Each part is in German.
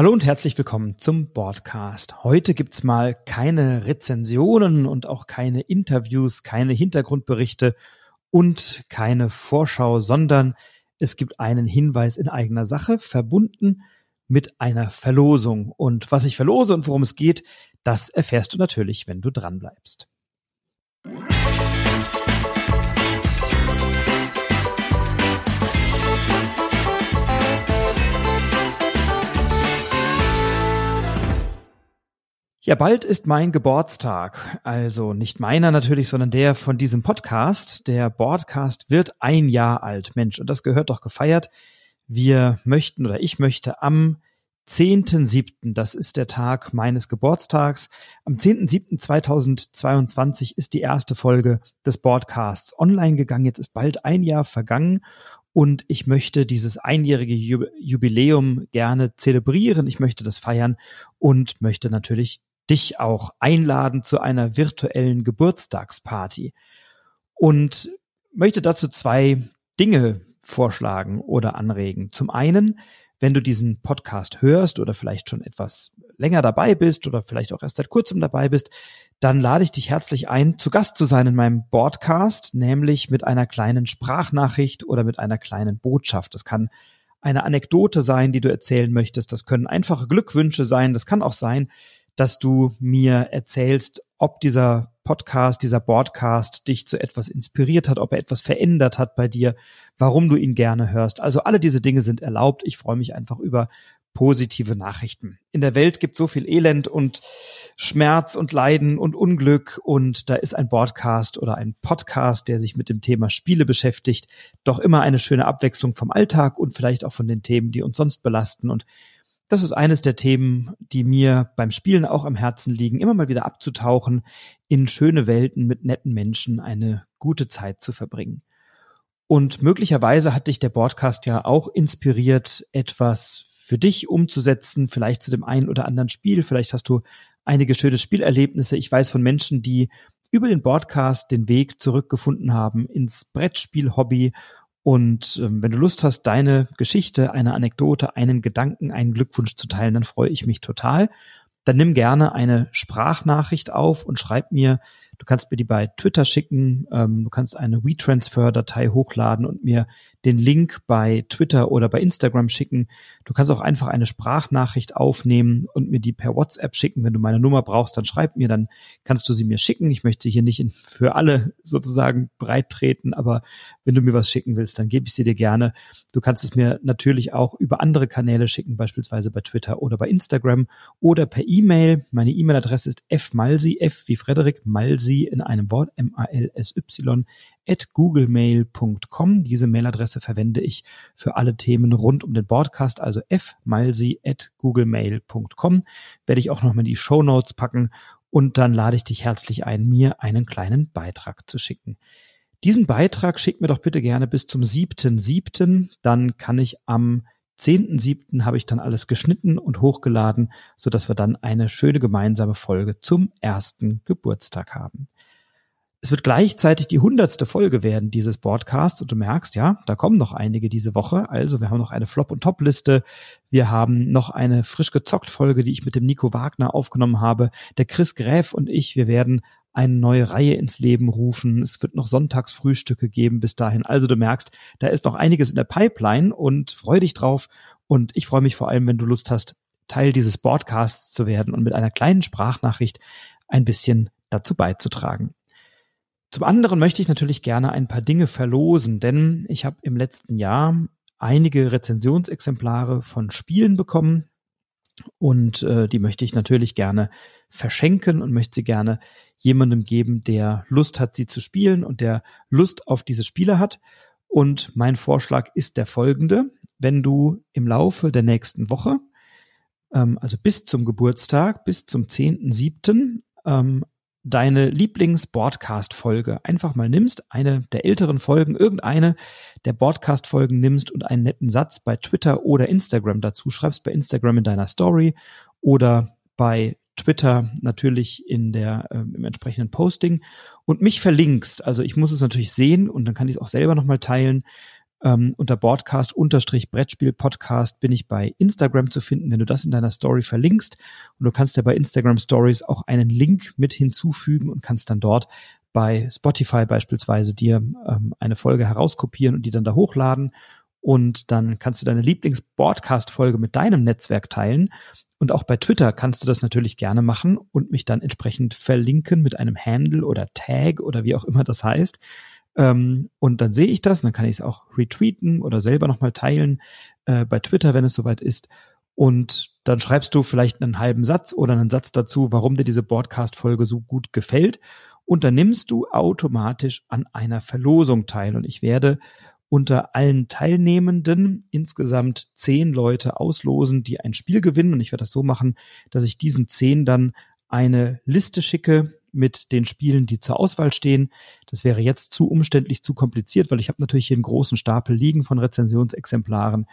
Hallo und herzlich willkommen zum Podcast. Heute gibt's mal keine Rezensionen und auch keine Interviews, keine Hintergrundberichte und keine Vorschau, sondern es gibt einen Hinweis in eigener Sache, verbunden mit einer Verlosung. Und was ich verlose und worum es geht, das erfährst du natürlich, wenn du dranbleibst. Ja, bald ist mein Geburtstag. Also nicht meiner natürlich, sondern der von diesem Podcast. Der Podcast wird ein Jahr alt. Mensch, und das gehört doch gefeiert. Wir möchten oder ich möchte am 10.7., das ist der Tag meines Geburtstags. Am 10.7.2022 ist die erste Folge des Podcasts online gegangen. Jetzt ist bald ein Jahr vergangen und ich möchte dieses einjährige Jubiläum gerne zelebrieren. Ich möchte das feiern und möchte natürlich dich auch einladen zu einer virtuellen Geburtstagsparty und möchte dazu zwei Dinge vorschlagen oder anregen. Zum einen, wenn du diesen Podcast hörst oder vielleicht schon etwas länger dabei bist oder vielleicht auch erst seit kurzem dabei bist, dann lade ich dich herzlich ein, zu Gast zu sein in meinem Podcast, nämlich mit einer kleinen Sprachnachricht oder mit einer kleinen Botschaft. Das kann eine Anekdote sein, die du erzählen möchtest. Das können einfache Glückwünsche sein. Das kann auch sein, dass du mir erzählst, ob dieser Podcast, dieser Broadcast dich zu etwas inspiriert hat, ob er etwas verändert hat bei dir, warum du ihn gerne hörst. Also alle diese Dinge sind erlaubt. Ich freue mich einfach über positive Nachrichten. In der Welt gibt so viel Elend und Schmerz und Leiden und Unglück und da ist ein Broadcast oder ein Podcast, der sich mit dem Thema Spiele beschäftigt, doch immer eine schöne Abwechslung vom Alltag und vielleicht auch von den Themen, die uns sonst belasten und das ist eines der Themen, die mir beim Spielen auch am Herzen liegen, immer mal wieder abzutauchen, in schöne Welten mit netten Menschen eine gute Zeit zu verbringen. Und möglicherweise hat dich der Podcast ja auch inspiriert, etwas für dich umzusetzen, vielleicht zu dem einen oder anderen Spiel. Vielleicht hast du einige schöne Spielerlebnisse. Ich weiß von Menschen, die über den Podcast den Weg zurückgefunden haben ins Brettspiel-Hobby und ähm, wenn du Lust hast, deine Geschichte, eine Anekdote, einen Gedanken, einen Glückwunsch zu teilen, dann freue ich mich total. Dann nimm gerne eine Sprachnachricht auf und schreib mir Du kannst mir die bei Twitter schicken. Ähm, du kannst eine WeTransfer-Datei hochladen und mir den Link bei Twitter oder bei Instagram schicken. Du kannst auch einfach eine Sprachnachricht aufnehmen und mir die per WhatsApp schicken. Wenn du meine Nummer brauchst, dann schreib mir, dann kannst du sie mir schicken. Ich möchte sie hier nicht in, für alle sozusagen breit treten, aber wenn du mir was schicken willst, dann gebe ich sie dir gerne. Du kannst es mir natürlich auch über andere Kanäle schicken, beispielsweise bei Twitter oder bei Instagram oder per E-Mail. Meine E-Mail-Adresse ist fmalsi, f wie Frederik, malsi malsy in einem Wort, M-A-L-S-Y, at googlemail.com. Diese Mailadresse verwende ich für alle Themen rund um den Podcast, also fmalsy at googlemail.com. Werde ich auch nochmal die Show Notes packen und dann lade ich dich herzlich ein, mir einen kleinen Beitrag zu schicken. Diesen Beitrag schick mir doch bitte gerne bis zum 7.7. Dann kann ich am 10.7. habe ich dann alles geschnitten und hochgeladen, so dass wir dann eine schöne gemeinsame Folge zum ersten Geburtstag haben. Es wird gleichzeitig die hundertste Folge werden dieses Podcasts und du merkst, ja, da kommen noch einige diese Woche. Also wir haben noch eine Flop- und Top-Liste. Wir haben noch eine frisch gezockt Folge, die ich mit dem Nico Wagner aufgenommen habe. Der Chris Gräf und ich, wir werden eine neue Reihe ins Leben rufen. Es wird noch Sonntagsfrühstücke geben bis dahin. Also du merkst, da ist noch einiges in der Pipeline und freu dich drauf. Und ich freue mich vor allem, wenn du Lust hast, Teil dieses Podcasts zu werden und mit einer kleinen Sprachnachricht ein bisschen dazu beizutragen. Zum anderen möchte ich natürlich gerne ein paar Dinge verlosen, denn ich habe im letzten Jahr einige Rezensionsexemplare von Spielen bekommen, und äh, die möchte ich natürlich gerne verschenken und möchte sie gerne jemandem geben, der Lust hat, sie zu spielen und der Lust auf diese Spiele hat. Und mein Vorschlag ist der folgende. Wenn du im Laufe der nächsten Woche, ähm, also bis zum Geburtstag, bis zum 10.7., ähm, deine Lieblings-Broadcast-Folge einfach mal nimmst, eine der älteren Folgen, irgendeine der Broadcast-Folgen nimmst und einen netten Satz bei Twitter oder Instagram dazu schreibst, bei Instagram in deiner Story oder bei Twitter natürlich in der äh, im entsprechenden Posting und mich verlinkst. Also ich muss es natürlich sehen und dann kann ich es auch selber nochmal teilen Ähm, unter Broadcast-Brettspiel-Podcast bin ich bei Instagram zu finden, wenn du das in deiner Story verlinkst. Und du kannst ja bei Instagram Stories auch einen Link mit hinzufügen und kannst dann dort bei Spotify beispielsweise dir ähm, eine Folge herauskopieren und die dann da hochladen. Und dann kannst du deine Lieblings-Broadcast-Folge mit deinem Netzwerk teilen. Und auch bei Twitter kannst du das natürlich gerne machen und mich dann entsprechend verlinken mit einem Handle oder Tag oder wie auch immer das heißt. Ähm, und dann sehe ich das, und dann kann ich es auch retweeten oder selber nochmal teilen äh, bei Twitter, wenn es soweit ist. Und dann schreibst du vielleicht einen halben Satz oder einen Satz dazu, warum dir diese Broadcast-Folge so gut gefällt. Und dann nimmst du automatisch an einer Verlosung teil. Und ich werde unter allen Teilnehmenden insgesamt zehn Leute auslosen, die ein Spiel gewinnen. Und ich werde das so machen, dass ich diesen zehn dann eine Liste schicke mit den Spielen, die zur Auswahl stehen. Das wäre jetzt zu umständlich, zu kompliziert, weil ich habe natürlich hier einen großen Stapel liegen von Rezensionsexemplaren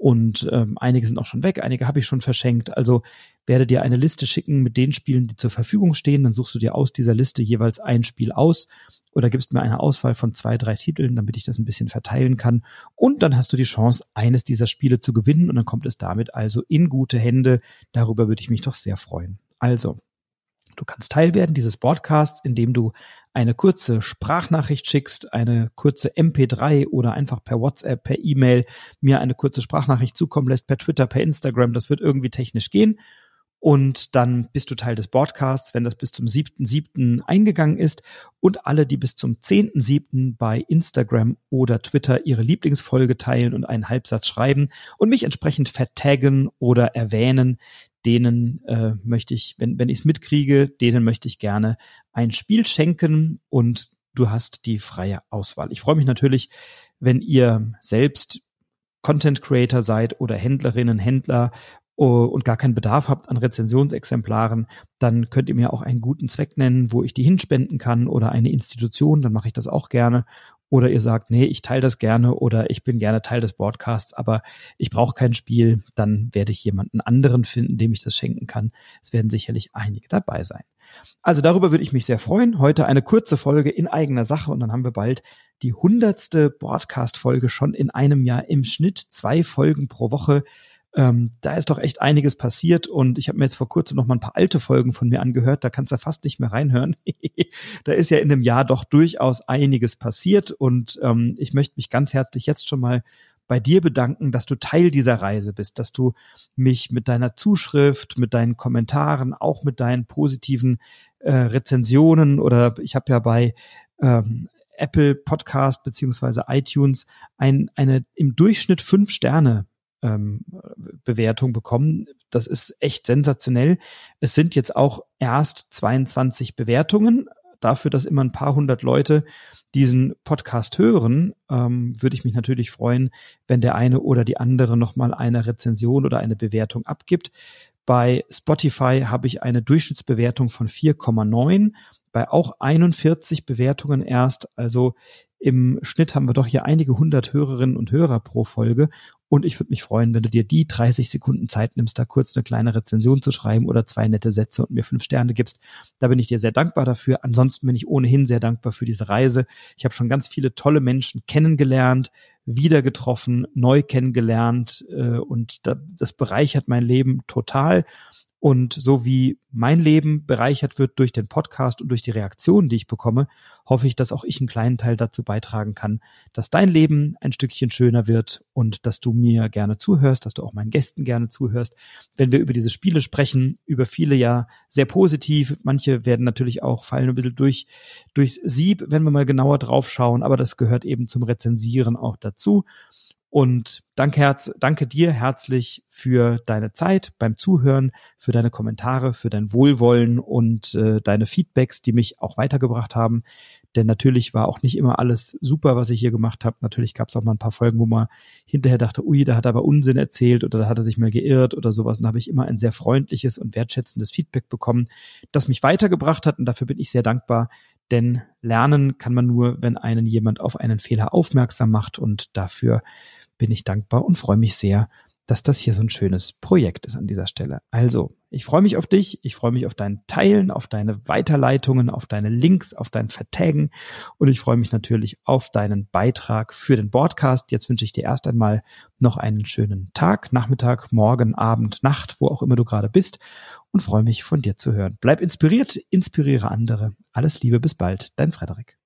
und ähm, einige sind auch schon weg, einige habe ich schon verschenkt. Also werde dir eine Liste schicken mit den Spielen, die zur Verfügung stehen. Dann suchst du dir aus dieser Liste jeweils ein Spiel aus oder gibst mir eine Auswahl von zwei, drei Titeln, damit ich das ein bisschen verteilen kann. Und dann hast du die Chance, eines dieser Spiele zu gewinnen und dann kommt es damit also in gute Hände. Darüber würde ich mich doch sehr freuen. Also, Du kannst Teil werden dieses Podcasts, indem du eine kurze Sprachnachricht schickst, eine kurze MP3 oder einfach per WhatsApp, per E-Mail mir eine kurze Sprachnachricht zukommen lässt, per Twitter, per Instagram. Das wird irgendwie technisch gehen. Und dann bist du Teil des Podcasts, wenn das bis zum 7.7. eingegangen ist. Und alle, die bis zum 10.7. bei Instagram oder Twitter ihre Lieblingsfolge teilen und einen Halbsatz schreiben und mich entsprechend vertaggen oder erwähnen, denen äh, möchte ich, wenn, wenn ich es mitkriege, denen möchte ich gerne ein Spiel schenken und du hast die freie Auswahl. Ich freue mich natürlich, wenn ihr selbst Content Creator seid oder Händlerinnen, Händler und gar keinen Bedarf habt an Rezensionsexemplaren, dann könnt ihr mir auch einen guten Zweck nennen, wo ich die hinspenden kann oder eine Institution, dann mache ich das auch gerne. Oder ihr sagt, nee, ich teile das gerne oder ich bin gerne Teil des Broadcasts, aber ich brauche kein Spiel, dann werde ich jemanden anderen finden, dem ich das schenken kann. Es werden sicherlich einige dabei sein. Also darüber würde ich mich sehr freuen. Heute eine kurze Folge in eigener Sache und dann haben wir bald die hundertste Broadcast-Folge schon in einem Jahr im Schnitt. Zwei Folgen pro Woche. Ähm, da ist doch echt einiges passiert und ich habe mir jetzt vor kurzem noch mal ein paar alte Folgen von mir angehört, da kannst du fast nicht mehr reinhören. da ist ja in dem Jahr doch durchaus einiges passiert und ähm, ich möchte mich ganz herzlich jetzt schon mal bei dir bedanken, dass du Teil dieser Reise bist, dass du mich mit deiner Zuschrift, mit deinen Kommentaren, auch mit deinen positiven äh, Rezensionen oder ich habe ja bei ähm, Apple Podcast beziehungsweise iTunes ein, eine im Durchschnitt fünf Sterne ähm, Bewertung bekommen. Das ist echt sensationell. Es sind jetzt auch erst 22 Bewertungen. Dafür, dass immer ein paar hundert Leute diesen Podcast hören, ähm, würde ich mich natürlich freuen, wenn der eine oder die andere nochmal eine Rezension oder eine Bewertung abgibt. Bei Spotify habe ich eine Durchschnittsbewertung von 4,9 bei auch 41 Bewertungen erst. Also im Schnitt haben wir doch hier einige hundert Hörerinnen und Hörer pro Folge. Und ich würde mich freuen, wenn du dir die 30 Sekunden Zeit nimmst, da kurz eine kleine Rezension zu schreiben oder zwei nette Sätze und mir fünf Sterne gibst. Da bin ich dir sehr dankbar dafür. Ansonsten bin ich ohnehin sehr dankbar für diese Reise. Ich habe schon ganz viele tolle Menschen kennengelernt, wieder getroffen, neu kennengelernt äh, und das bereichert mein Leben total. Und so wie mein Leben bereichert wird durch den Podcast und durch die Reaktionen, die ich bekomme, hoffe ich, dass auch ich einen kleinen Teil dazu beitragen kann, dass dein Leben ein Stückchen schöner wird und dass du mir gerne zuhörst, dass du auch meinen Gästen gerne zuhörst. Wenn wir über diese Spiele sprechen, über viele ja sehr positiv, manche werden natürlich auch fallen ein bisschen durch, durchs Sieb, wenn wir mal genauer drauf schauen, aber das gehört eben zum Rezensieren auch dazu. Und danke, Herz, danke dir herzlich für deine Zeit beim Zuhören, für deine Kommentare, für dein Wohlwollen und äh, deine Feedbacks, die mich auch weitergebracht haben. Denn natürlich war auch nicht immer alles super, was ich hier gemacht habe. Natürlich gab es auch mal ein paar Folgen, wo man hinterher dachte, ui, da hat er aber Unsinn erzählt oder da hat er sich mal geirrt oder sowas. Und da habe ich immer ein sehr freundliches und wertschätzendes Feedback bekommen, das mich weitergebracht hat. Und dafür bin ich sehr dankbar. Denn lernen kann man nur, wenn einen jemand auf einen Fehler aufmerksam macht. Und dafür bin ich dankbar und freue mich sehr, dass das hier so ein schönes Projekt ist an dieser Stelle. Also, ich freue mich auf dich, ich freue mich auf dein Teilen, auf deine Weiterleitungen, auf deine Links, auf dein Vertaggen und ich freue mich natürlich auf deinen Beitrag für den Podcast. Jetzt wünsche ich dir erst einmal noch einen schönen Tag, Nachmittag, Morgen, Abend, Nacht, wo auch immer du gerade bist und freue mich von dir zu hören. Bleib inspiriert, inspiriere andere. Alles Liebe, bis bald, dein Frederik.